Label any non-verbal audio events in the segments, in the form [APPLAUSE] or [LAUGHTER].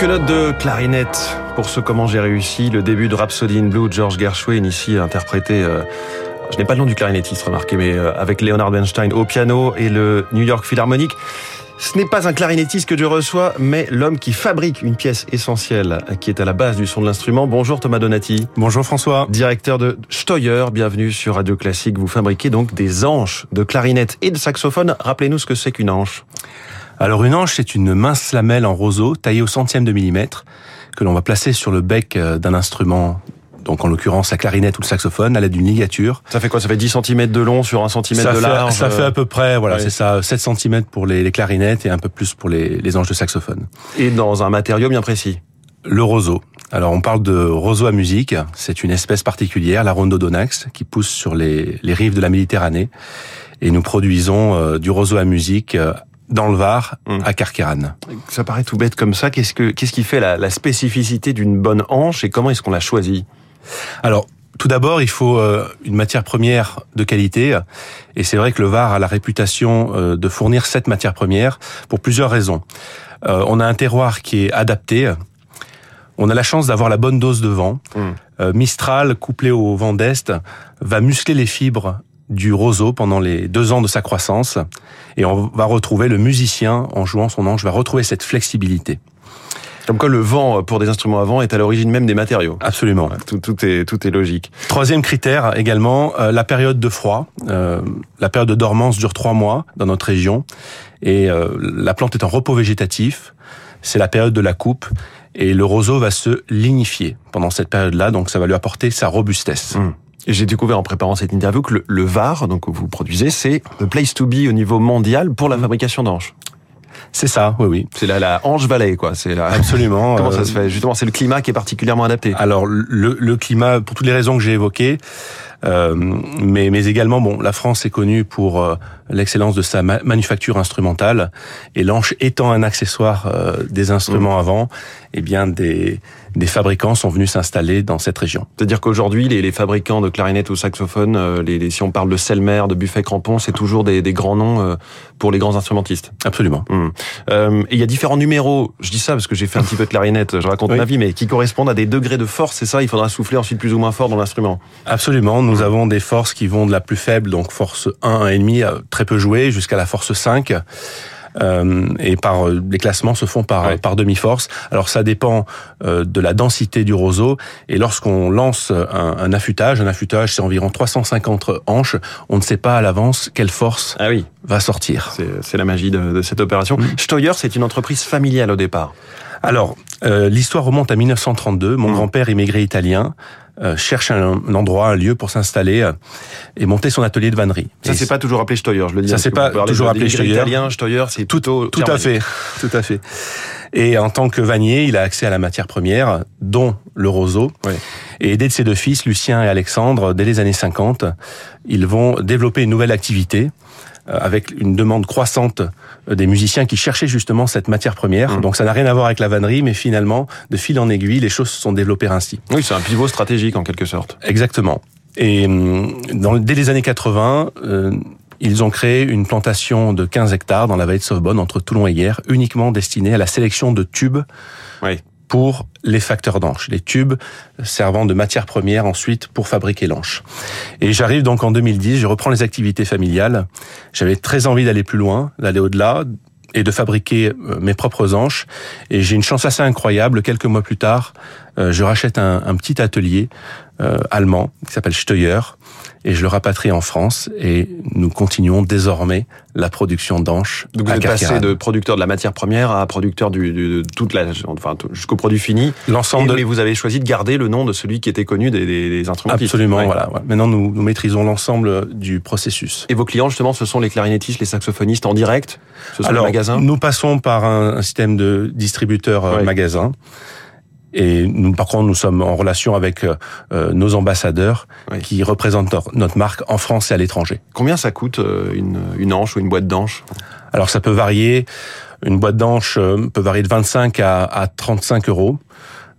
Quelques notes de clarinette pour ce comment j'ai réussi. Le début de Rhapsody in Blue, George Gershwin ici interprété. Euh, je n'ai pas le nom du clarinettiste, remarquez, mais euh, avec Leonard Bernstein au piano et le New York Philharmonic. Ce n'est pas un clarinettiste que je reçois, mais l'homme qui fabrique une pièce essentielle qui est à la base du son de l'instrument. Bonjour Thomas Donati. Bonjour François. Directeur de Steuer, bienvenue sur Radio Classique. Vous fabriquez donc des hanches de clarinette et de saxophone. Rappelez-nous ce que c'est qu'une hanche. Alors une hanche, c'est une mince lamelle en roseau taillée au centième de millimètre que l'on va placer sur le bec euh, d'un instrument donc en l'occurrence la clarinette ou le saxophone, à l'aide d'une ligature. Ça fait quoi? Ça fait 10 cm de long sur 1 cm de large Ça fait à peu près, voilà, c'est ça, 7 cm pour les, clarinettes et un peu plus pour les, les anges de saxophone. Et dans un matériau bien précis? Le roseau. Alors on parle de roseau à musique, c'est une espèce particulière, la rhododondax, qui pousse sur les, les rives de la Méditerranée. Et nous produisons euh, du roseau à musique euh, dans le Var, hum. à Carqueran. Ça paraît tout bête comme ça. Qu'est-ce que qu'est-ce qui fait la, la spécificité d'une bonne hanche et comment est-ce qu'on la choisit? Alors. Tout d'abord, il faut euh, une matière première de qualité, et c'est vrai que le Var a la réputation euh, de fournir cette matière première pour plusieurs raisons. Euh, on a un terroir qui est adapté, on a la chance d'avoir la bonne dose de vent. Hum. Mistral, couplé au vent d'Est, va muscler les fibres du roseau pendant les deux ans de sa croissance. Et on va retrouver le musicien, en jouant son ange, va retrouver cette flexibilité. Comme quoi le vent pour des instruments à vent est à l'origine même des matériaux. Absolument. Tout, tout, est, tout est logique. Troisième critère également, euh, la période de froid. Euh, la période de dormance dure trois mois dans notre région. Et euh, la plante est en repos végétatif. C'est la période de la coupe. Et le roseau va se lignifier pendant cette période-là. Donc ça va lui apporter sa robustesse. Hum. J'ai découvert en préparant cette interview que le, VAR, donc que vous produisez, c'est the place to be au niveau mondial pour la fabrication d'anches. C'est ça, oui, oui. C'est la, la Ange Valley, quoi. C'est la... absolument. [LAUGHS] Comment ça se fait? Justement, c'est le climat qui est particulièrement adapté. Alors le, le climat, pour toutes les raisons que j'ai évoquées, euh, mais, mais également, bon, la France est connue pour euh, l'excellence de sa manufacture instrumentale, et l'anche étant un accessoire euh, des instruments mmh. avant, eh bien des des fabricants sont venus s'installer dans cette région. C'est-à-dire qu'aujourd'hui, les, les, fabricants de clarinettes ou saxophones, euh, les, les, si on parle de Selmer, de Buffet Crampon, c'est toujours des, des, grands noms euh, pour les grands instrumentistes. Absolument. Mmh. Euh, et il y a différents numéros. Je dis ça parce que j'ai fait un petit peu de clarinette, je raconte ma vie, mais qui correspondent à des degrés de force. C'est ça, il faudra souffler ensuite plus ou moins fort dans l'instrument. Absolument. Nous avons des forces qui vont de la plus faible, donc force 1, 1,5, très peu jouée, jusqu'à la force 5. Euh, et par euh, les classements se font par par demi-force. Alors ça dépend euh, de la densité du roseau et lorsqu'on lance un, un, affûtage, un affûtage c'est environ 350 hanches, on ne sait pas à l'avance quelle force ah oui. va sortir. C'est la magie de, de cette opération. Mmh. Steuer, c'est une entreprise familiale au départ. Alors, l'histoire remonte à 1932. Mon mmh. grand-père, immigré italien, euh, cherche un, endroit, un lieu pour s'installer euh, et monter son atelier de vannerie. Ça c'est pas toujours appelé Steuer, je le dis. Ça c'est pas toujours appelé Steuer. Italien, Steuer, c'est tout, tout à fait, tout à fait. Et en tant que vannier, il a accès à la matière première, dont le roseau. Ouais. Et aidé de ses deux fils, Lucien et Alexandre, dès les années 50, ils vont développer une nouvelle activité avec une demande croissante euh, des musiciens qui cherchaient justement cette matière première. Mmh. Donc ça n'a rien à voir avec la vannerie, mais finalement, de fil en aiguille, les choses se sont développées ainsi. Oui, c'est un pivot stratégique en quelque sorte. Exactement. Et hum, dans, dès les années 80, euh, ils ont créé une plantation de 15 hectares dans la vallée de Sauvebonne, entre Toulon et Hier, uniquement destinée à la sélection de tubes oui pour les facteurs d'anche, les tubes servant de matière première ensuite pour fabriquer l'anche. Et j'arrive donc en 2010, je reprends les activités familiales. J'avais très envie d'aller plus loin, d'aller au-delà et de fabriquer euh, mes propres anches. Et j'ai une chance assez incroyable. Quelques mois plus tard, euh, je rachète un, un petit atelier allemand qui s'appelle Steuer et je le rapatrie en France et nous continuons désormais la production d'anches. Donc vous êtes passé de producteur de la matière première à producteur du, de toute la, enfin jusqu'au produit fini. L'ensemble. De... Mais vous avez choisi de garder le nom de celui qui était connu des, des, des instruments. Absolument, voilà. Maintenant nous, nous maîtrisons l'ensemble du processus. Et vos clients justement, ce sont les clarinettistes, les saxophonistes en direct? Ce sont Alors, les magasins? Nous passons par un, un système de distributeur euh, Oui. magasin. Et nous, par contre, nous sommes en relation avec euh, nos ambassadeurs Oui. qui représentent notre- marque en France et à l'étranger. Combien ça coûte euh, une, une hanche ou une boîte d'anches Alors ça peut varier. Une boîte d'anches euh, peut varier de 25 à, à 35 euros.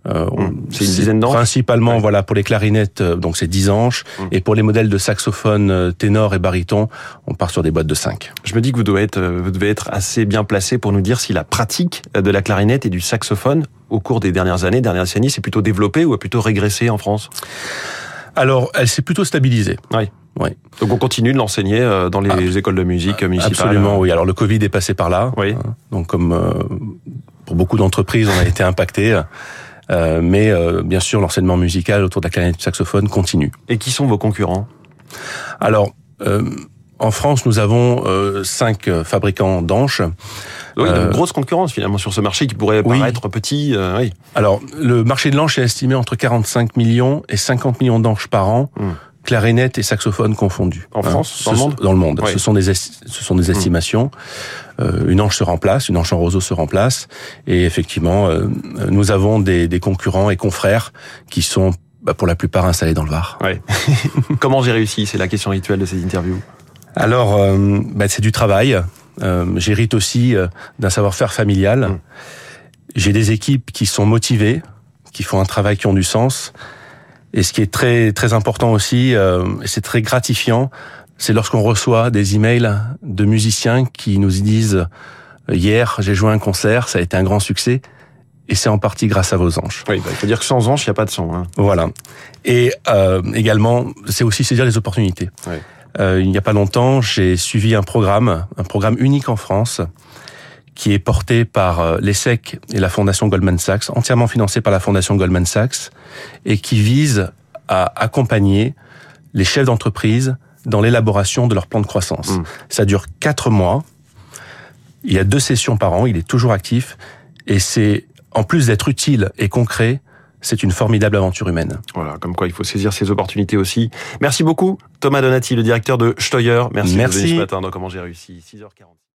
Euh, Hum, c'est une dizaine d'anches Principalement, Ouais. voilà, pour les clarinettes, euh, donc c'est 10 anches. Hum. Et pour les modèles de saxophone euh, ténor et baryton, on part sur des boîtes de 5. Je me dis que vous devez être, euh, vous devez être assez bien placé pour nous dire si la pratique de la clarinette et du saxophone au cours des dernières années, dernières décennies, s'est plutôt développée ou a plutôt régressé en France? Alors, elle s'est plutôt stabilisée. Oui. Oui. Donc on continue de l'enseigner euh, dans les écoles de musique municipales. Absolument, oui. Alors le Covid est passé par là. Oui. Hein. Donc comme euh, pour beaucoup d'entreprises, on a été impacté. Euh, mais bien sûr, l'enseignement musical autour de la clarinette et du saxophone continue. Et qui sont vos concurrents? Alors, euh, en France, nous avons euh, cinq euh, fabricants d'anches. Oui, Euh, une grosse concurrence finalement sur ce marché qui pourrait oui. paraître petit. euh, oui. Alors, le marché de l'anche est estimé entre 45 millions et 50 millions d'anches par an, Hmm. clarinette et saxophone confondus. En France, Ce dans le monde Dans le monde. Oui. Ce sont des esti- ce sont des estimations. Euh, une anche se remplace, une anche en roseau se remplace, et effectivement, euh, nous avons des, des concurrents et confrères qui sont bah, pour la plupart installés dans le Var. Ouais. [LAUGHS] Comment j'ai réussi? C'est la question rituelle de ces interviews. Alors, euh, bah, c'est du travail. Euh, J'hérite aussi euh, d'un savoir-faire familial. Mm. J'ai des équipes qui sont motivées, qui font un travail qui ont du sens. Et ce qui est très très important aussi, euh, c'est très gratifiant, c'est lorsqu'on reçoit des emails de musiciens qui nous disent euh, hier j'ai joué un concert, ça a été un grand succès, et c'est en partie grâce à vos anges. Oui, bah, il faut dire que sans ange, il n'y a pas de son. Hein. Voilà. Et euh, également, c'est aussi saisir les opportunités. Ouais. Euh, il n'y a pas longtemps, j'ai suivi un programme, un programme unique en France, qui est porté par euh, l'ESSEC et la Fondation Goldman Sachs, entièrement financé par la Fondation Goldman Sachs, et qui vise à accompagner les chefs d'entreprise dans l'élaboration de leur plan de croissance. Mm. Ça dure quatre mois. Il y a deux sessions par an. Il est toujours actif, et c'est en plus d'être utile et concret, c'est une formidable aventure humaine. Voilà, comme quoi il faut saisir ces opportunités aussi. Merci beaucoup, Thomas Donati, le directeur de Steuer. Merci, Merci. ce matin dans Comment j'ai réussi. 6h40.